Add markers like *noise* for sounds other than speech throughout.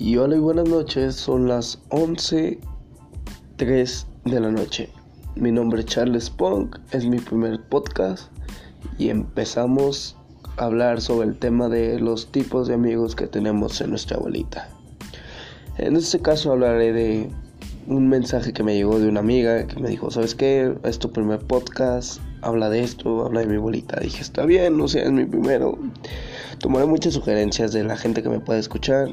Y hola y buenas noches, son las 11.03 de la noche. Mi nombre es Charles Punk, es mi primer podcast y empezamos a hablar sobre el tema de los tipos de amigos que tenemos en nuestra abuelita. En este caso hablaré de un mensaje que me llegó de una amiga que me dijo, ¿sabes qué? Es tu primer podcast, habla de esto, habla de mi abuelita. Dije, está bien, no sea, es mi primero. Tomaré muchas sugerencias de la gente que me puede escuchar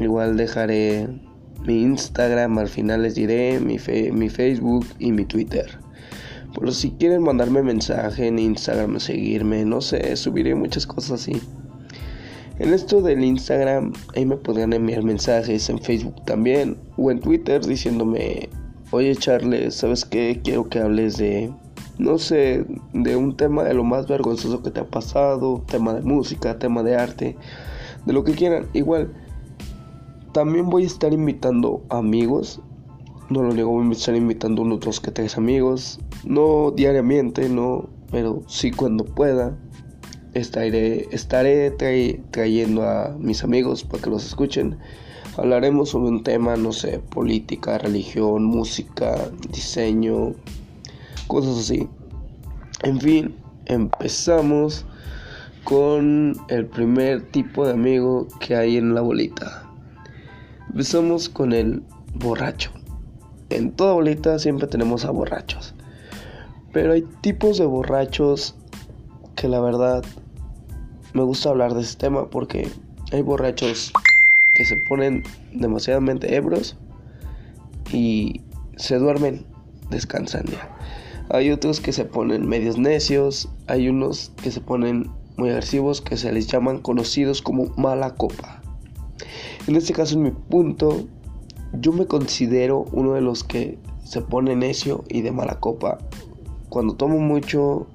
Igual dejaré mi Instagram, al final les diré mi, mi Facebook y mi Twitter. Por si quieren mandarme mensaje en Instagram, seguirme, no sé, subiré muchas cosas así. En esto del Instagram, ahí me podrían enviar mensajes, en Facebook también, o en Twitter diciéndome, oye Charles, ¿sabes qué? Quiero que hables de, no sé, de un tema de lo más vergonzoso que te ha pasado, tema de música, tema de arte, de lo que quieran. Igual, también voy a estar invitando amigos. No lo niego, voy a estar invitando unos dos que tres amigos. No diariamente, no, pero sí cuando pueda. Estaré, estaré trayendo a mis amigos para que los escuchen. Hablaremos sobre un tema, no sé, política, religión, música, diseño, cosas así. En fin, empezamos con el primer tipo de amigo que hay en la bolita. Empezamos con el borracho. En toda bolita siempre tenemos a borrachos. Pero hay tipos de borrachos que la verdad me gusta hablar de este tema porque hay borrachos que se ponen demasiadamente ebros y se duermen, descansan ya. Hay otros que se ponen medios necios, hay unos que se ponen muy agresivos que se les llaman conocidos como mala copa. En este caso, en mi punto, yo me considero uno de los que se pone necio y de mala copa. Cuando tomo mucho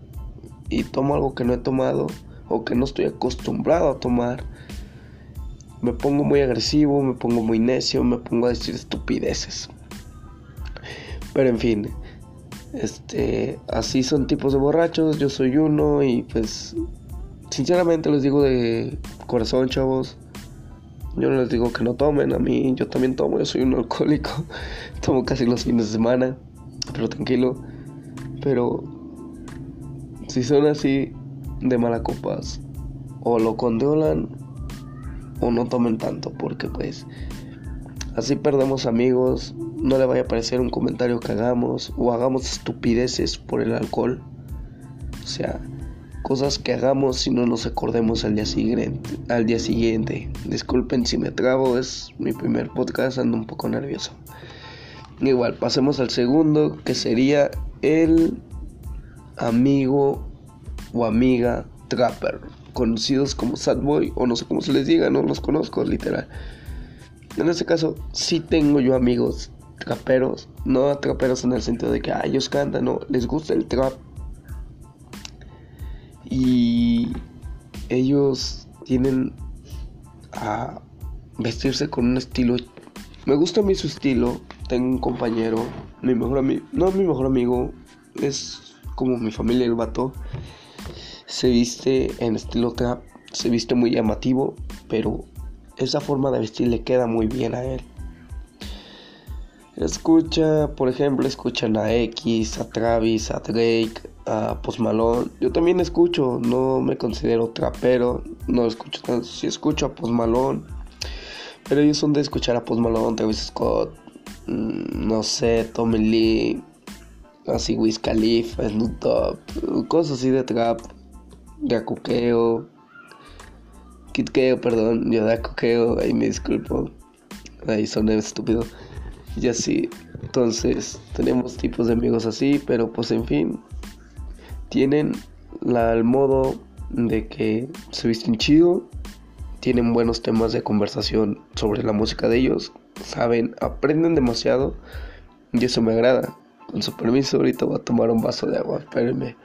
y tomo algo que no he tomado o que no estoy acostumbrado a tomar, me pongo muy agresivo, me pongo muy necio, me pongo a decir estupideces. Pero en fin, este, así son tipos de borrachos, yo soy uno y pues sinceramente les digo de corazón, chavos, yo no les digo que no tomen, a mí yo también tomo, yo soy un alcohólico, *laughs* tomo casi los fines de semana, pero tranquilo. Pero si son así de malacopas, o lo condeolan o no tomen tanto, porque pues así perdemos amigos, no le vaya a parecer un comentario que hagamos o hagamos estupideces por el alcohol. O sea, cosas que hagamos si no nos acordemos al día siguiente. Al día siguiente. Disculpen si me trabo, es mi primer podcast, ando un poco nervioso. Igual, pasemos al segundo, que sería el amigo o amiga trapper, conocidos como sad boy o no sé cómo se les diga, no los conozco literal. En este caso, sí tengo yo amigos traperos, no traperos en el sentido de que ellos cantan, no, les gusta el trap, y ellos tienen a vestirse con un estilo. Me gusta a mí su estilo. Tengo un compañero, mi mejor amigo, no mi mejor amigo, es como mi familia el vato. Se viste en estilo trap, se viste muy llamativo, pero esa forma de vestir le queda muy bien a él. Escucha, por ejemplo, escuchan a X, a Travis, a Drake, a Post. Yo también escucho, no me considero trapero, no escucho tanto, sí escucho a Post Malone. Pero ellos son de escuchar a Post Travis Scott, mm, no sé, Tommy Lee, así Wiz Khalifa, Snoop Dogg, cosas así de trap, de acuqueo, kitqueo, perdón, yo de acuqueo, ahí me disculpo, ahí son estúpido y así. Entonces, tenemos tipos de amigos así, pero pues en fin, tienen la, el modo de que se visten chido, tienen buenos temas de conversación sobre la música de ellos, saben, aprenden demasiado y eso me agrada. Con su permiso, ahorita voy a tomar un vaso de agua, espérenme.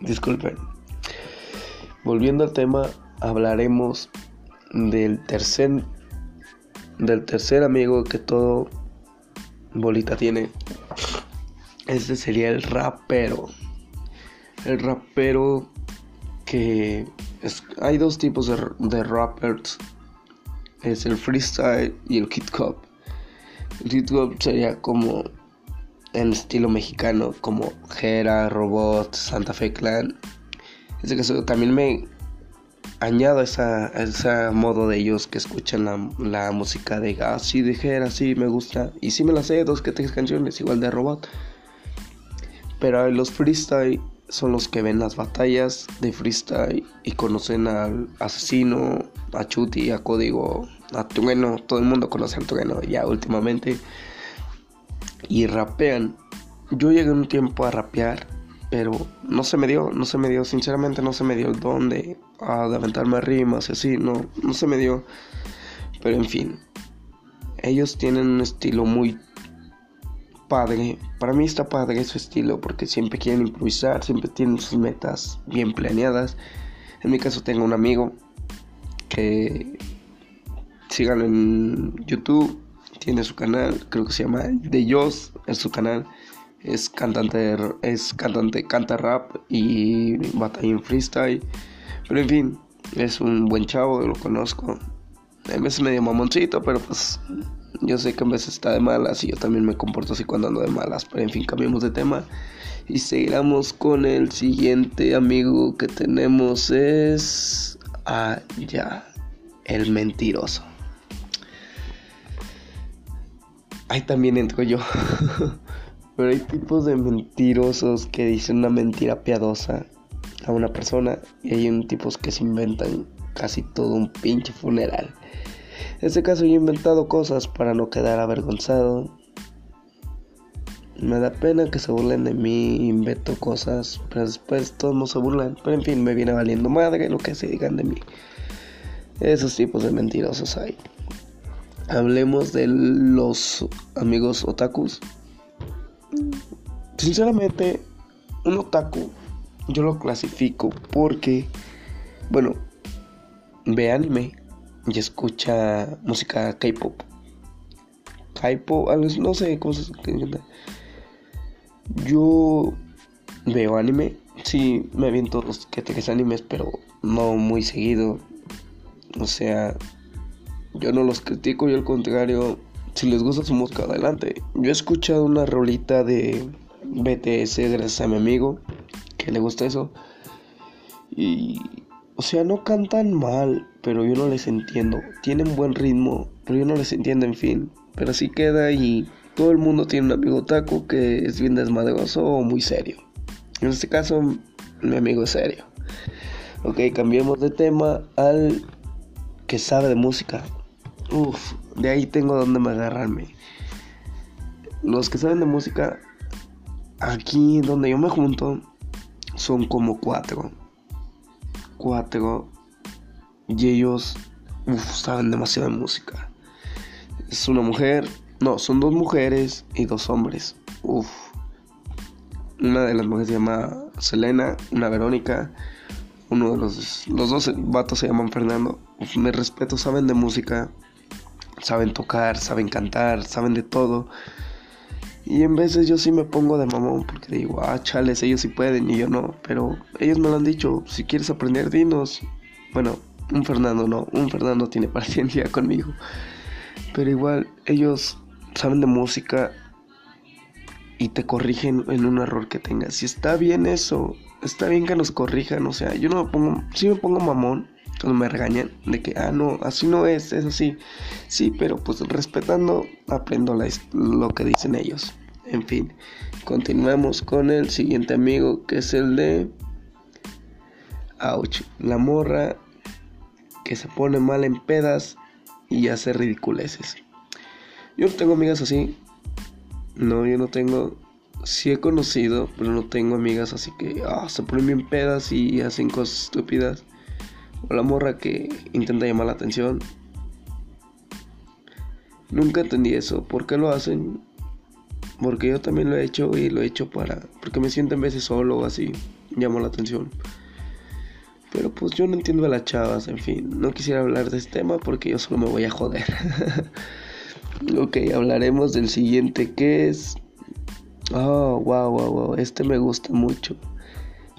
Disculpen. Volviendo al tema, hablaremos del tercer del tercer amigo que todo bolita tiene este sería el rapero el rapero que hay dos tipos de, de, rappers. Es el freestyle y el hip hop. El hip hop sería como en estilo mexicano, como Jera, Robot, Santa Fe Clan. Es que también me añado esa, ese modo de ellos que escuchan la, música de gas, sí, de Jera, sí, me gusta. Y sí me las sé, dos que tres canciones, igual de Robot. Pero los freestyle son los que ven las batallas de freestyle y conocen al asesino, a Chuti, a Código, a Trueno. Todo el mundo conoce a Trueno ya últimamente. Y rapean. Yo llegué un tiempo a rapear, pero no se me dio, no se me dio, sinceramente no se me dio el don de, de aventarme rimas y así, no, no se me dio. Pero en fin, ellos tienen un estilo muy padre. Para mí está padre su estilo porque siempre quieren improvisar, siempre tienen sus metas bien planeadas. En mi caso tengo un amigo que sigan en YouTube, tiene su canal, creo que se llama De Jos, es su canal. Es cantante, es cantante, canta rap y batalla en freestyle. Pero en fin, es un buen chavo, lo conozco. A veces medio mamoncito, pero pues yo sé que a veces está de malas y yo también me comporto así cuando ando de malas. Pero en fin, cambiemos de tema. Y seguiremos con el siguiente amigo que tenemos es... Ah, ya. El mentiroso. Ahí también entro yo. *laughs* Pero hay tipos de mentirosos que dicen una mentira piadosa a una persona y hay un tipos que se inventan casi todo un pinche funeral. En este caso yo he inventado cosas para no quedar avergonzado. Me da pena que se burlen de mí, invento cosas, pero después todos no se burlan. Pero en fin, me viene valiendo madre lo que se digan de mí. Esos tipos de mentirosos hay. Hablemos de los amigos otakus. Sinceramente, un otaku yo lo clasifico porque, bueno, ve anime, y escucha música K-pop. K-pop, no sé cómo se Yo veo anime, sí me aviento los que tres animes, pero no muy seguido. O sea, yo no los critico, yo al contrario, si les gusta su música, adelante. Yo he escuchado una rolita de BTS gracias a mi amigo, que le gusta eso. Y o sea, no cantan mal, pero yo no les entiendo. Tienen buen ritmo, pero yo no les entiendo, en fin. Pero así queda y todo el mundo tiene un amigo taco que es bien desmadroso o muy serio. En este caso, mi amigo es serio. Ok, cambiemos de tema al que sabe de música. Uf, de ahí tengo donde me agarrarme. Los que saben de música, aquí donde yo me junto, son como cuatro cuatro y ellos saben demasiado de música. Es una mujer, no, son dos mujeres y dos hombres. Uf. Una de las mujeres se llama Selena, una Verónica. Uno de los, los dos vatos se llaman Fernando. me respeto, saben de música, saben tocar, saben cantar, saben de todo. Y en veces yo sí me pongo de mamón porque digo, ah, chales, ellos sí pueden y yo no. Pero ellos me lo han dicho, si quieres aprender, dinos. Bueno, un Fernando no, un Fernando tiene *laughs* paciencia conmigo. Pero igual, ellos saben de música y te corrigen en un error que tengas. Si está bien eso, está bien que nos corrijan. O sea, yo no me pongo, sí me pongo mamón cuando me regañan de que, ah, no, así no es, es así. Sí, pero pues respetando, aprendo lo que dicen ellos. En fin, continuamos con el siguiente amigo que es el de... Ouch, la morra que se pone mal en pedas y hace ridiculeces. Yo no tengo amigas así. No, yo no tengo. Sí he conocido, pero no tengo amigas así que ah, se ponen bien pedas y hacen cosas estúpidas. O la morra que intenta llamar la atención. Nunca entendí eso. ¿Por qué lo hacen? Porque yo también lo he hecho y lo he hecho para... Porque me siento en veces solo o así. Llamo la atención. Pero pues yo no entiendo a las chavas, en fin. No quisiera hablar de este tema porque yo solo me voy a joder. *laughs* ok, hablaremos del siguiente que es... Oh, wow, wow, wow. Este me gusta mucho.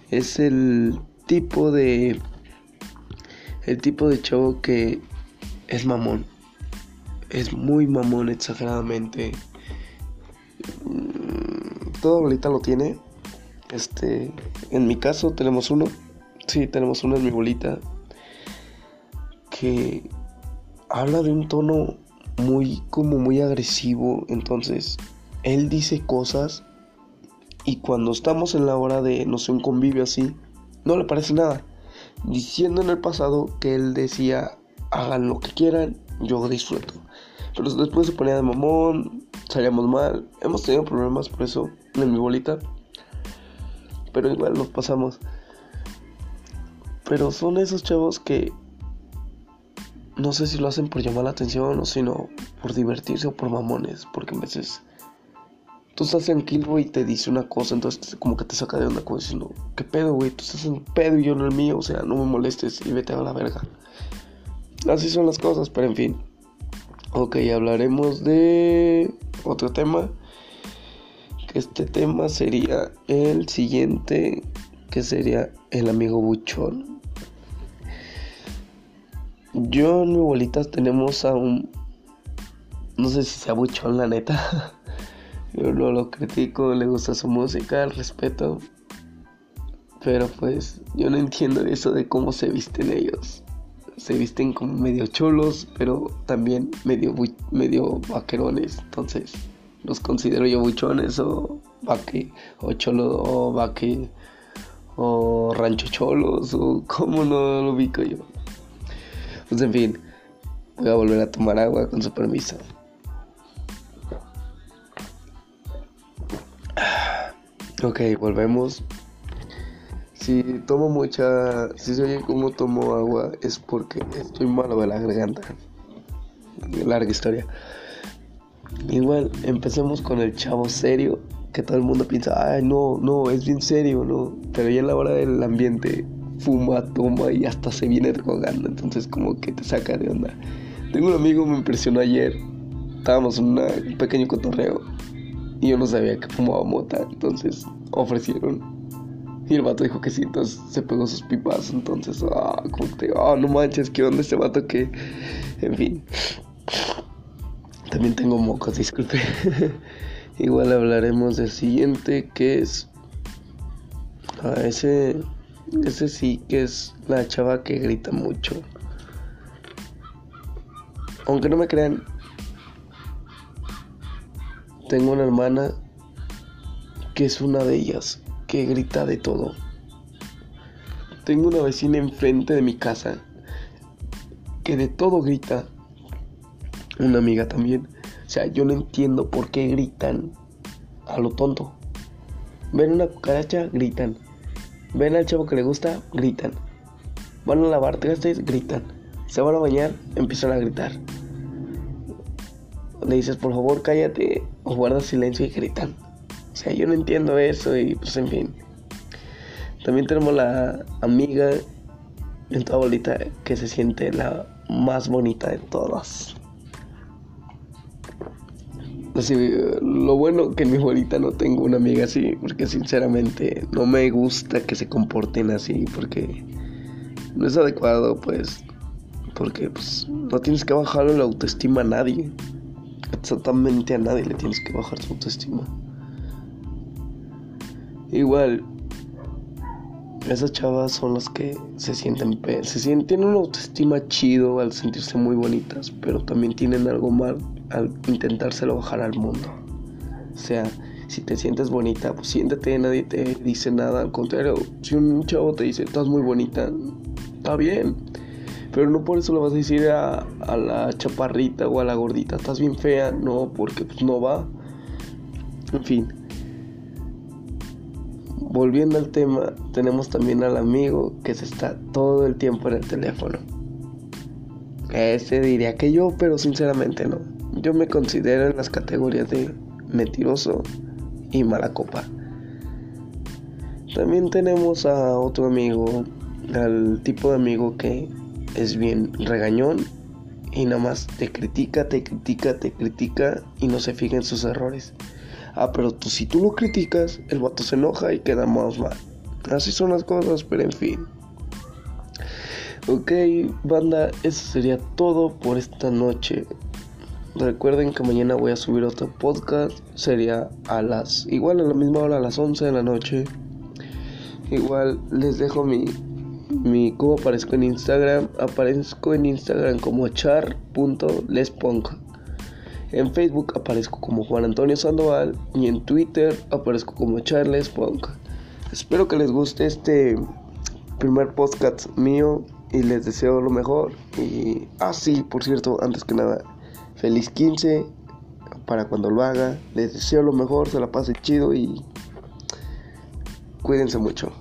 Es el tipo de el tipo de chavo que es mamón. Es muy mamón exageradamente. Mm, Toda bolita lo tiene. Este, en mi caso tenemos uno. Sí, tenemos uno en mi bolita. Que habla de un tono muy como muy agresivo. Entonces, él dice cosas y cuando estamos en la hora de no sé un convivio así, no le parece nada. Diciendo en el pasado que él decía hagan lo que quieran, yo disfruto. Pero después se ponía de mamón, salíamos mal, hemos tenido problemas por eso en mi bolita. Pero igual nos pasamos. Pero son esos chavos que no sé si lo hacen por llamar la atención o sino por divertirse o por mamones, porque a veces tú estás tranquilo y te dice una cosa, entonces como que te saca de onda como diciendo, ¿qué pedo, güey? Tú estás en pedo y yo en el mío, o sea, no me molestes y vete a la verga. Así son las cosas, pero en fin. Ok, hablaremos de otro tema. Que este tema sería el siguiente, que sería el amigo buchón. Yo en mi bolita tenemos a un... No sé si sea buchón, la neta. *laughs* Yo no lo critico, le gusta su música, el respeto. Pero pues yo no entiendo eso de cómo se visten ellos se visten como medio cholos, pero también medio, medio vaquerones. Entonces, los considero yo buchones o vaque, o cholo, o vaque, o rancho cholos, o como no lo ubico yo. Pues en fin, voy a volver a tomar agua con su permiso. Ok, volvemos. Si tomo mucha, si se oye como tomo agua es porque estoy malo de la garganta. Larga historia. Igual, empecemos con el chavo serio, que todo el mundo piensa, ay, no, no, es bien serio, no. Pero ya en la hora del ambiente fuma, toma y hasta se viene drogando, entonces como que te saca de onda. Tengo un amigo, me impresionó ayer, estábamos en un pequeño cotorreo y yo no sabía que fumaba mota, entonces ofrecieron y el vato dijo que sí, entonces se pegó sus pipas. Entonces, ah, como te ah, no manches, ¿qué onda este vato que. En fin. También tengo mocos, disculpe. *laughs* Igual hablaremos del siguiente, que es. Ah, ese. Ese sí que es la chava que grita mucho. Aunque no me crean, tengo una hermana que es una de ellas que grita de todo. Tengo una vecina enfrente de mi casa que de todo grita. Una amiga también. O sea, yo no entiendo por qué gritan a lo tonto. Ven una cucaracha, gritan. Ven al chavo que le gusta, gritan. Van a lavar trastes, gritan. Se van a bañar, empiezan a gritar. Le dices, por favor, cállate o guarda silencio y gritan. O sea, yo no entiendo eso y pues en fin. También tenemos la amiga en toda bolita que se siente la más bonita de todas. Así, lo bueno que en mi bolita no tengo una amiga así, porque sinceramente no me gusta que se comporten así, porque no es adecuado, pues, porque pues, no tienes que bajarle la autoestima a nadie. Exactamente a nadie le tienes que bajar su autoestima. Igual, esas chavas son las que se sienten, se sienten, tienen una autoestima chido al sentirse muy bonitas, pero también tienen algo mal al intentárselo bajar al mundo. O sea, si te sientes bonita, pues siéntate, nadie te dice nada. Al contrario, si un chavo te dice, estás muy bonita, está bien. Pero no por eso le vas a decir a, a la chaparrita o a la gordita, estás bien fea. No, porque pues no va. En fin volviendo al tema, tenemos también al amigo que se está todo el tiempo en el teléfono. Ese diría que yo, pero sinceramente no. Yo me considero en las categorías de mentiroso y mala copa. También tenemos a otro amigo, al tipo de amigo que es bien regañón y nada más te critica, te critica, te critica y no se fija en sus errores. Ah, pero tú, si tú lo criticas, el vato se enoja y queda más mal. Así son las cosas, pero en fin. Ok, banda, eso sería todo por esta noche. Recuerden que mañana voy a subir otro podcast. Sería a las, igual a la misma hora, a las 11 de la noche. Igual les dejo mi, mi cómo aparezco en Instagram. Aparezco en Instagram como char.lespunk. En Facebook aparezco como Juan Antonio Sandoval y en Twitter aparezco como Charles Punk. Espero que les guste este primer podcast mío y les deseo lo mejor. Y, ah, por cierto, antes que nada, feliz 15 para cuando lo haga. Les deseo lo mejor, se la pase chido y cuídense mucho.